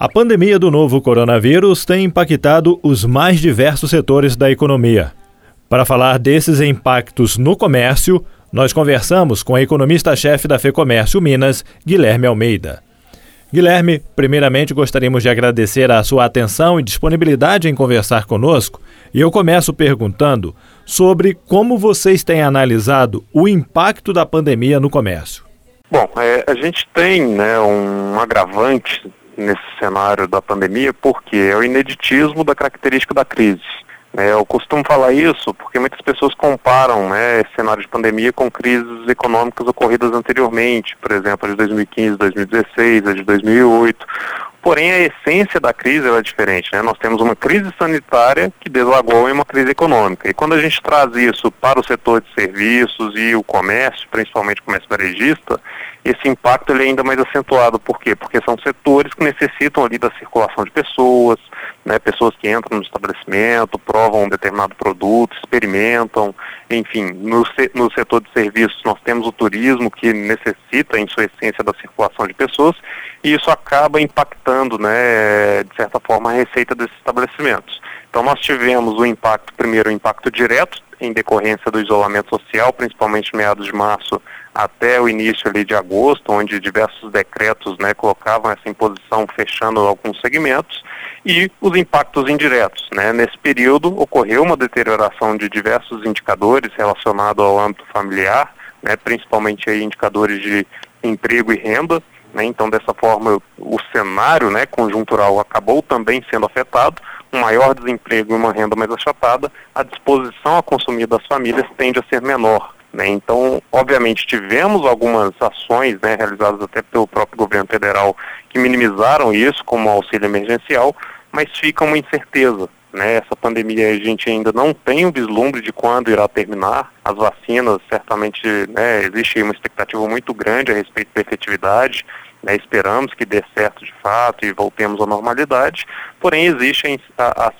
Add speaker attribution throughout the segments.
Speaker 1: A pandemia do novo coronavírus tem impactado os mais diversos setores da economia. Para falar desses impactos no comércio, nós conversamos com a economista-chefe da FEComércio Minas, Guilherme Almeida. Guilherme, primeiramente gostaríamos de agradecer a sua atenção e disponibilidade em conversar conosco, e eu começo perguntando sobre como vocês têm analisado o impacto da pandemia no comércio.
Speaker 2: Bom, é, a gente tem né, um agravante nesse cenário da pandemia, porque é o ineditismo da característica da crise. É, eu costumo falar isso porque muitas pessoas comparam né, esse cenário de pandemia com crises econômicas ocorridas anteriormente, por exemplo, a de 2015, 2016, a de 2008. Porém, a essência da crise é diferente. Né? Nós temos uma crise sanitária que deslagou em uma crise econômica. E quando a gente traz isso para o setor de serviços e o comércio, principalmente o comércio varejista, esse impacto ele é ainda mais acentuado. Por quê? Porque são setores que necessitam ali da circulação de pessoas, né, pessoas que entram no estabelecimento, provam um determinado produto, experimentam, enfim, no, no setor de serviços nós temos o turismo que necessita em sua essência da circulação de pessoas e isso acaba impactando, né, de certa forma, a receita desses estabelecimentos. Então nós tivemos o impacto, primeiro o impacto direto em decorrência do isolamento social, principalmente meados de março até o início ali de agosto, onde diversos decretos né, colocavam essa imposição fechando alguns segmentos, e os impactos indiretos. Né? Nesse período ocorreu uma deterioração de diversos indicadores relacionados ao âmbito familiar, né, principalmente aí indicadores de emprego e renda, né? Então, dessa forma, o cenário né, conjuntural acabou também sendo afetado, um maior desemprego e uma renda mais achatada, a disposição a consumir das famílias tende a ser menor. Né? Então, obviamente, tivemos algumas ações né, realizadas até pelo próprio governo federal que minimizaram isso, como auxílio emergencial, mas fica uma incerteza. Né? Essa pandemia a gente ainda não tem um vislumbre de quando irá terminar. As vacinas, certamente, né, existe uma expectativa muito grande a respeito da efetividade. Né, esperamos que dê certo de fato e voltemos à normalidade, porém existe a, a,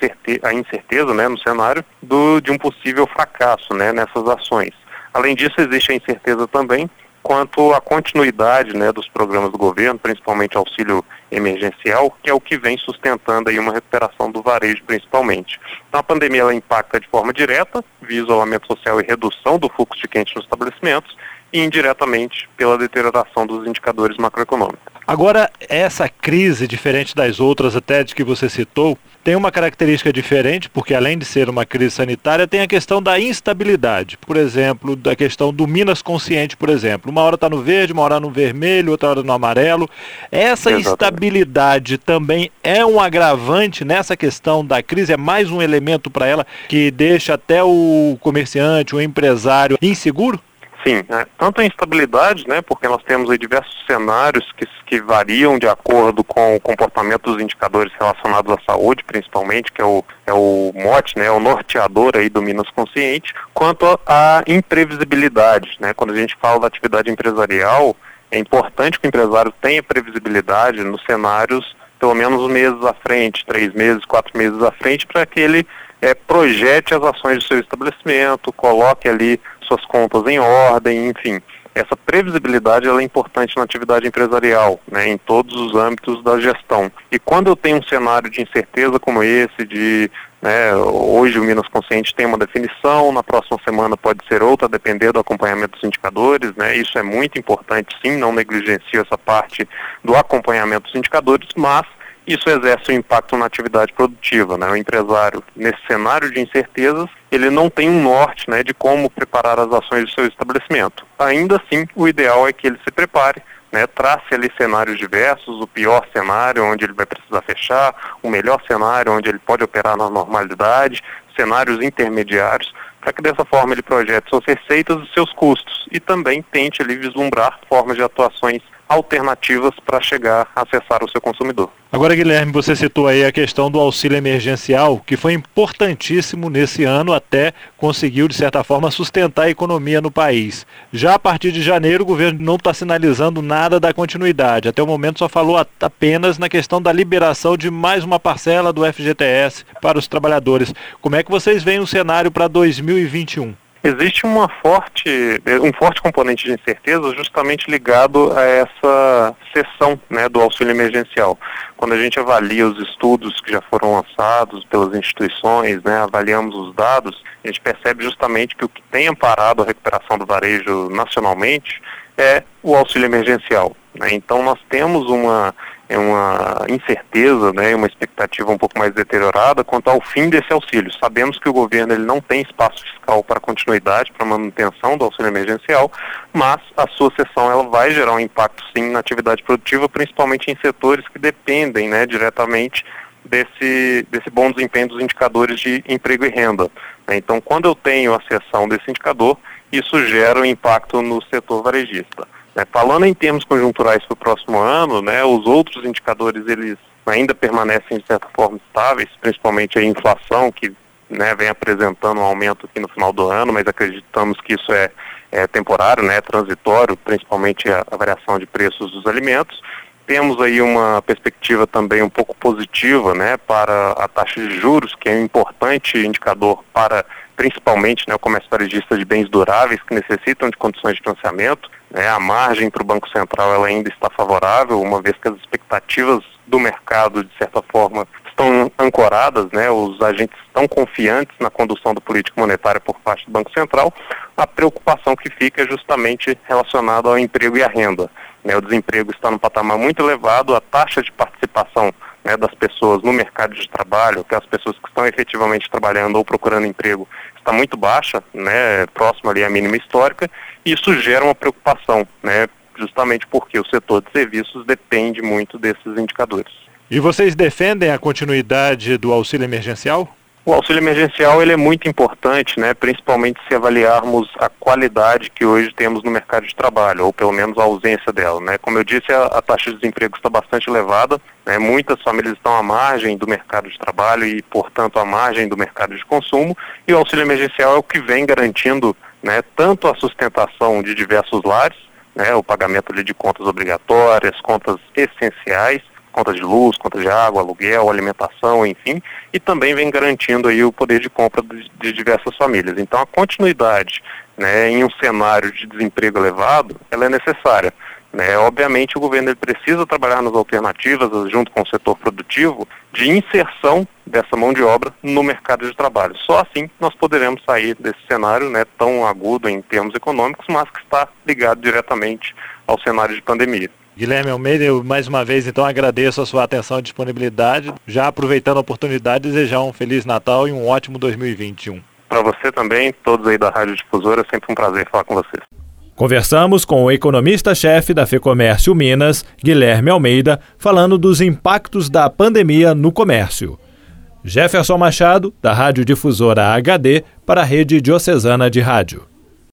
Speaker 2: a incerteza né, no cenário do, de um possível fracasso né, nessas ações. Além disso, existe a incerteza também quanto à continuidade né, dos programas do governo, principalmente auxílio emergencial, que é o que vem sustentando aí uma recuperação do varejo principalmente. Então a pandemia ela impacta de forma direta, via isolamento social e redução do fluxo de quente nos estabelecimentos, e indiretamente pela deterioração dos indicadores macroeconômicos.
Speaker 1: Agora, essa crise, diferente das outras até de que você citou, tem uma característica diferente, porque além de ser uma crise sanitária, tem a questão da instabilidade. Por exemplo, da questão do Minas Consciente, por exemplo. Uma hora está no verde, uma hora no vermelho, outra hora no amarelo. Essa Exatamente. instabilidade também é um agravante nessa questão da crise, é mais um elemento para ela que deixa até o comerciante, o empresário inseguro?
Speaker 2: Sim, né? tanto a instabilidade, né, porque nós temos aí diversos cenários que, que variam de acordo com o comportamento dos indicadores relacionados à saúde, principalmente, que é o, é o mote, né, o norteador aí do Minas Consciente, quanto à imprevisibilidade, né, quando a gente fala da atividade empresarial, é importante que o empresário tenha previsibilidade nos cenários pelo menos meses à frente, três meses, quatro meses à frente, para que ele é, projete as ações do seu estabelecimento, coloque ali suas contas em ordem, enfim. Essa previsibilidade é importante na atividade empresarial, né, em todos os âmbitos da gestão. E quando eu tenho um cenário de incerteza como esse, de né, hoje o Minas Consciente tem uma definição, na próxima semana pode ser outra, depender do acompanhamento dos indicadores, né, isso é muito importante, sim, não negligencio essa parte do acompanhamento dos indicadores, mas isso exerce um impacto na atividade produtiva. Né? O empresário, nesse cenário de incertezas, ele não tem um norte né, de como preparar as ações do seu estabelecimento. Ainda assim, o ideal é que ele se prepare, né, trace ali cenários diversos, o pior cenário onde ele vai precisar fechar, o melhor cenário onde ele pode operar na normalidade, cenários intermediários, para que dessa forma ele projete suas receitas e seus custos e também tente ali vislumbrar formas de atuações alternativas para chegar a acessar o seu consumidor.
Speaker 1: Agora, Guilherme, você citou aí a questão do auxílio emergencial, que foi importantíssimo nesse ano, até conseguiu, de certa forma, sustentar a economia no país. Já a partir de janeiro, o governo não está sinalizando nada da continuidade. Até o momento só falou apenas na questão da liberação de mais uma parcela do FGTS para os trabalhadores. Como é que vocês veem o cenário para 2021?
Speaker 2: Existe uma forte, um forte componente de incerteza justamente ligado a essa sessão né, do auxílio emergencial. Quando a gente avalia os estudos que já foram lançados pelas instituições, né, avaliamos os dados, a gente percebe justamente que o que tem amparado a recuperação do varejo nacionalmente é o auxílio emergencial. Né? Então nós temos uma é uma incerteza, né, uma expectativa um pouco mais deteriorada quanto ao fim desse auxílio. Sabemos que o governo ele não tem espaço fiscal para continuidade, para manutenção do auxílio emergencial, mas a sua cessão ela vai gerar um impacto sim na atividade produtiva, principalmente em setores que dependem né, diretamente desse, desse bom desempenho dos indicadores de emprego e renda. Então, quando eu tenho a cessão desse indicador, isso gera um impacto no setor varejista. Né, falando em termos conjunturais para o próximo ano, né, os outros indicadores eles ainda permanecem de certa forma estáveis, principalmente a inflação que né, vem apresentando um aumento aqui no final do ano, mas acreditamos que isso é, é temporário, né, transitório, principalmente a, a variação de preços dos alimentos. Temos aí uma perspectiva também um pouco positiva né, para a taxa de juros, que é um importante indicador para principalmente né, o comércio varejista de bens duráveis que necessitam de condições de financiamento. Né, a margem para o Banco Central ela ainda está favorável, uma vez que as expectativas do mercado, de certa forma, estão ancoradas, né, os agentes estão confiantes na condução da política monetária por parte do Banco Central. A preocupação que fica é justamente relacionada ao emprego e à renda. Né, o desemprego está num patamar muito elevado, a taxa de participação né, das pessoas no mercado de trabalho, que as pessoas que estão efetivamente trabalhando ou procurando emprego, está muito baixa, né, próximo ali à mínima histórica, e isso gera uma preocupação, né, justamente porque o setor de serviços depende muito desses indicadores.
Speaker 1: E vocês defendem a continuidade do auxílio emergencial?
Speaker 2: O auxílio emergencial ele é muito importante, né, principalmente se avaliarmos a qualidade que hoje temos no mercado de trabalho, ou pelo menos a ausência dela. Né. Como eu disse, a, a taxa de desemprego está bastante elevada, né, muitas famílias estão à margem do mercado de trabalho e, portanto, à margem do mercado de consumo, e o auxílio emergencial é o que vem garantindo né, tanto a sustentação de diversos lares, né, o pagamento de contas obrigatórias, contas essenciais, contas de luz, contas de água, aluguel, alimentação, enfim, e também vem garantindo aí o poder de compra de, de diversas famílias. Então a continuidade né, em um cenário de desemprego elevado, ela é necessária. Né? Obviamente o governo precisa trabalhar nas alternativas, junto com o setor produtivo, de inserção dessa mão de obra no mercado de trabalho. Só assim nós poderemos sair desse cenário né, tão agudo em termos econômicos, mas que está ligado diretamente ao cenário de pandemia.
Speaker 1: Guilherme Almeida, eu mais uma vez então agradeço a sua atenção e disponibilidade. Já aproveitando a oportunidade, desejar um Feliz Natal e um ótimo 2021.
Speaker 2: Para você também, todos aí da Rádio Difusora, é sempre um prazer falar com vocês.
Speaker 1: Conversamos com o economista-chefe da FEComércio Minas, Guilherme Almeida, falando dos impactos da pandemia no comércio. Jefferson Machado, da Rádio Difusora HD, para a Rede Diocesana de Rádio.